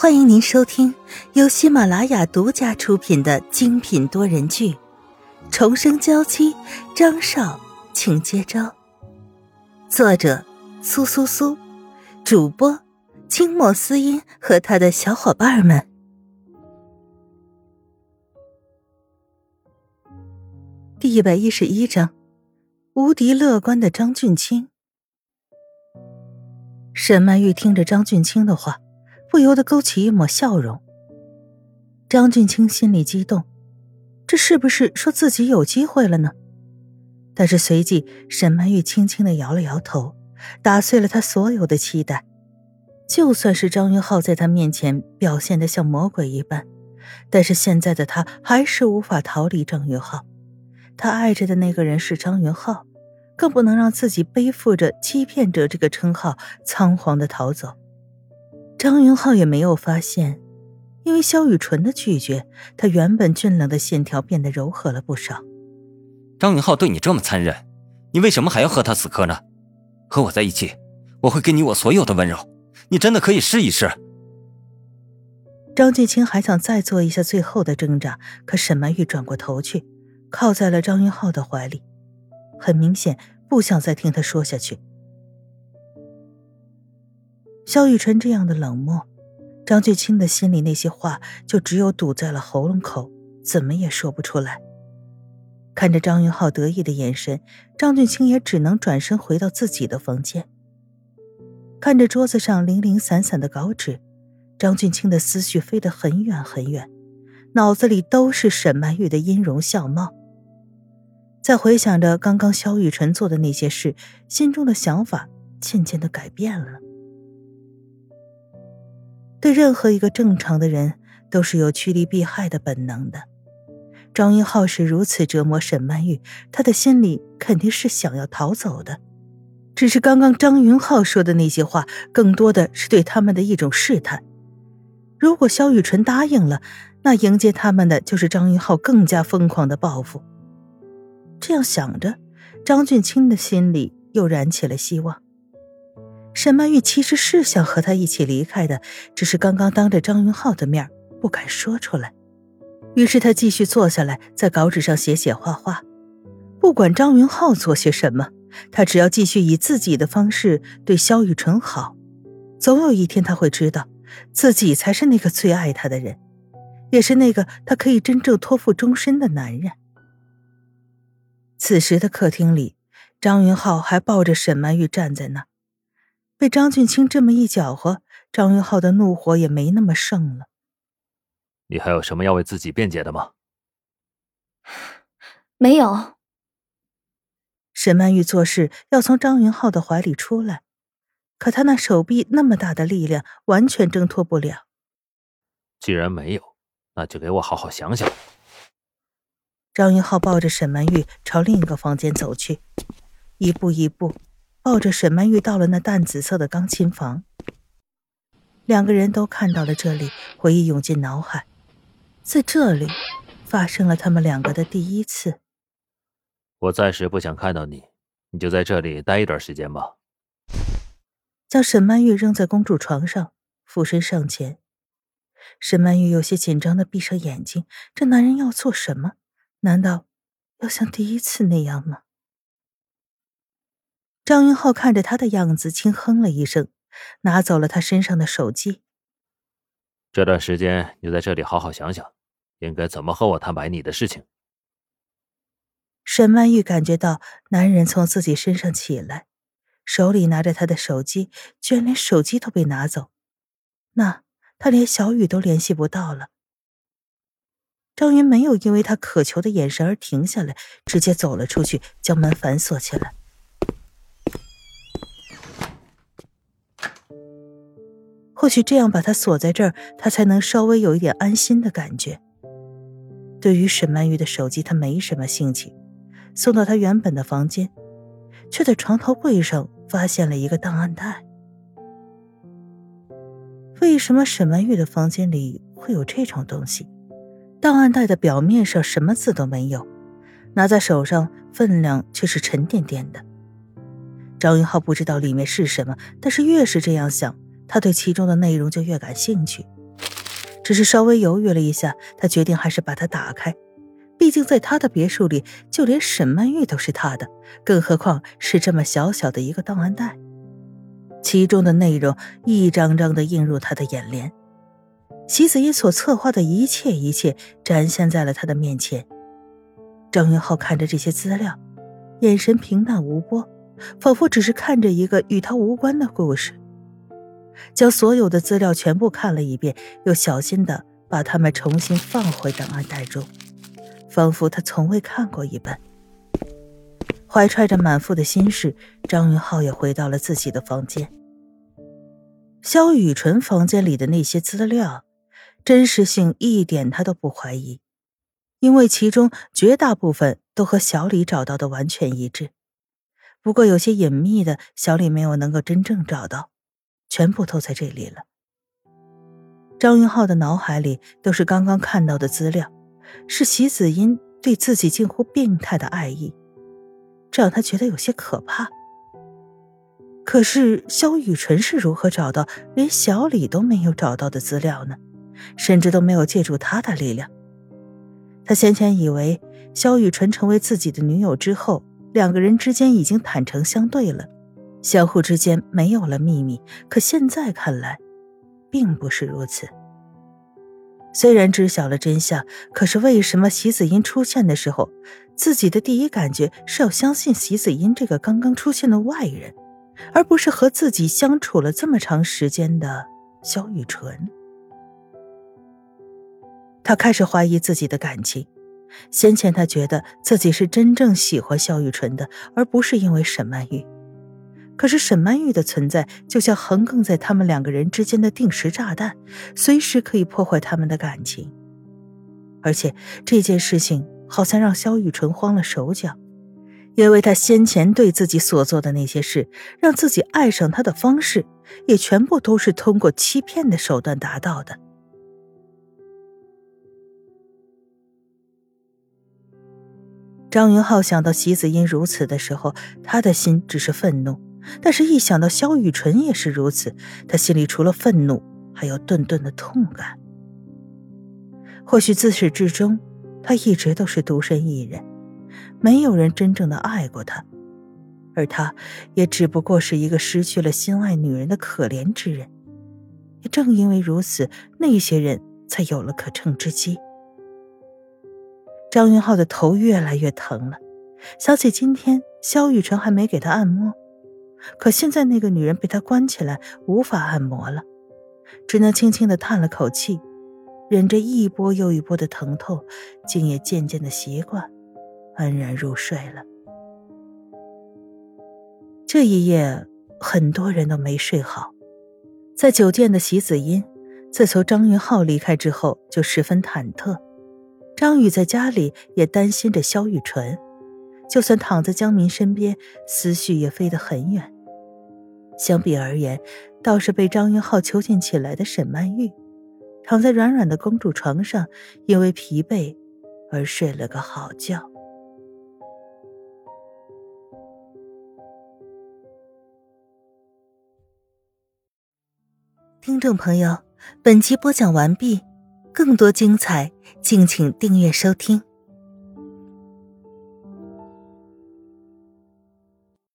欢迎您收听由喜马拉雅独家出品的精品多人剧《重生娇妻》，张少，请接招。作者：苏苏苏，主播：清墨思音和他的小伙伴们。第一百一十一章：无敌乐观的张俊清。沈曼玉听着张俊清的话。不由得勾起一抹笑容。张俊清心里激动，这是不是说自己有机会了呢？但是随即，沈曼玉轻轻的摇了摇头，打碎了他所有的期待。就算是张云浩在他面前表现的像魔鬼一般，但是现在的他还是无法逃离张云浩。他爱着的那个人是张云浩，更不能让自己背负着欺骗者这个称号，仓皇的逃走。张云浩也没有发现，因为萧雨纯的拒绝，他原本俊朗的线条变得柔和了不少。张云浩对你这么残忍，你为什么还要和他死磕呢？和我在一起，我会给你我所有的温柔，你真的可以试一试。张俊清还想再做一下最后的挣扎，可沈曼玉转过头去，靠在了张云浩的怀里，很明显不想再听他说下去。萧雨辰这样的冷漠，张俊清的心里那些话就只有堵在了喉咙口，怎么也说不出来。看着张云浩得意的眼神，张俊清也只能转身回到自己的房间。看着桌子上零零散散的稿纸，张俊清的思绪飞得很远很远，脑子里都是沈曼玉的音容笑貌。在回想着刚刚萧雨辰做的那些事，心中的想法渐渐的改变了。对任何一个正常的人，都是有趋利避害的本能的。张云浩是如此折磨沈曼玉，他的心里肯定是想要逃走的。只是刚刚张云浩说的那些话，更多的是对他们的一种试探。如果萧雨纯答应了，那迎接他们的就是张云浩更加疯狂的报复。这样想着，张俊清的心里又燃起了希望。沈曼玉其实是想和他一起离开的，只是刚刚当着张云浩的面不敢说出来。于是他继续坐下来，在稿纸上写写画画。不管张云浩做些什么，他只要继续以自己的方式对萧雨纯好，总有一天他会知道，自己才是那个最爱他的人，也是那个他可以真正托付终身的男人。此时的客厅里，张云浩还抱着沈曼玉站在那。被张俊清这么一搅和，张云浩的怒火也没那么盛了。你还有什么要为自己辩解的吗？没有。沈曼玉做事要从张云浩的怀里出来，可他那手臂那么大的力量，完全挣脱不了。既然没有，那就给我好好想想。张云浩抱着沈曼玉朝另一个房间走去，一步一步。抱着沈曼玉到了那淡紫色的钢琴房，两个人都看到了这里，回忆涌进脑海，在这里发生了他们两个的第一次。我暂时不想看到你，你就在这里待一段时间吧。将沈曼玉扔在公主床上，俯身上前。沈曼玉有些紧张的闭上眼睛，这男人要做什么？难道要像第一次那样吗？张云浩看着他的样子，轻哼了一声，拿走了他身上的手机。这段时间你在这里好好想想，应该怎么和我坦白你的事情。沈曼玉感觉到男人从自己身上起来，手里拿着他的手机，居然连手机都被拿走，那他连小雨都联系不到了。张云没有因为他渴求的眼神而停下来，直接走了出去，将门反锁起来。或许这样把他锁在这儿，他才能稍微有一点安心的感觉。对于沈曼玉的手机，他没什么兴趣。送到他原本的房间，却在床头柜上发现了一个档案袋。为什么沈曼玉的房间里会有这种东西？档案袋的表面上什么字都没有，拿在手上分量却是沉甸甸的。张云浩不知道里面是什么，但是越是这样想。他对其中的内容就越感兴趣。只是稍微犹豫了一下，他决定还是把它打开。毕竟在他的别墅里，就连沈曼玉都是他的，更何况是这么小小的一个档案袋。其中的内容一张张的映入他的眼帘，席子音所策划的一切一切展现在了他的面前。张云浩看着这些资料，眼神平淡无波，仿佛只是看着一个与他无关的故事。将所有的资料全部看了一遍，又小心的把它们重新放回档案袋中。仿佛他从未看过一般，怀揣着满腹的心事，张云浩也回到了自己的房间。萧雨纯房间里的那些资料，真实性一点他都不怀疑，因为其中绝大部分都和小李找到的完全一致。不过有些隐秘的，小李没有能够真正找到，全部都在这里了。张云浩的脑海里都是刚刚看到的资料。是席子音对自己近乎病态的爱意，这让他觉得有些可怕。可是萧雨纯是如何找到连小李都没有找到的资料呢？甚至都没有借助他的力量。他先前以为萧雨纯成为自己的女友之后，两个人之间已经坦诚相对了，相互之间没有了秘密。可现在看来，并不是如此。虽然知晓了真相，可是为什么席子音出现的时候，自己的第一感觉是要相信席子音这个刚刚出现的外人，而不是和自己相处了这么长时间的萧雨纯？他开始怀疑自己的感情。先前他觉得自己是真正喜欢萧雨纯的，而不是因为沈曼玉。可是沈曼玉的存在就像横亘在他们两个人之间的定时炸弹，随时可以破坏他们的感情。而且这件事情好像让萧雨纯慌了手脚，因为他先前对自己所做的那些事，让自己爱上他的方式，也全部都是通过欺骗的手段达到的。张云浩想到席子音如此的时候，他的心只是愤怒。但是，一想到萧雨纯也是如此，他心里除了愤怒，还有顿顿的痛感。或许自始至终，他一直都是独身一人，没有人真正的爱过他，而他也只不过是一个失去了心爱女人的可怜之人。也正因为如此，那些人才有了可乘之机。张云浩的头越来越疼了，想起今天萧雨纯还没给他按摩。可现在那个女人被他关起来，无法按摩了，只能轻轻的叹了口气，忍着一波又一波的疼痛，竟也渐渐的习惯，安然入睡了。这一夜，很多人都没睡好。在酒店的席子音，自从张云浩离开之后，就十分忐忑。张宇在家里也担心着萧雨纯。就算躺在江明身边，思绪也飞得很远。相比而言，倒是被张云浩囚禁起来的沈曼玉，躺在软软的公主床上，因为疲惫而睡了个好觉。听众朋友，本集播讲完毕，更多精彩，敬请订阅收听。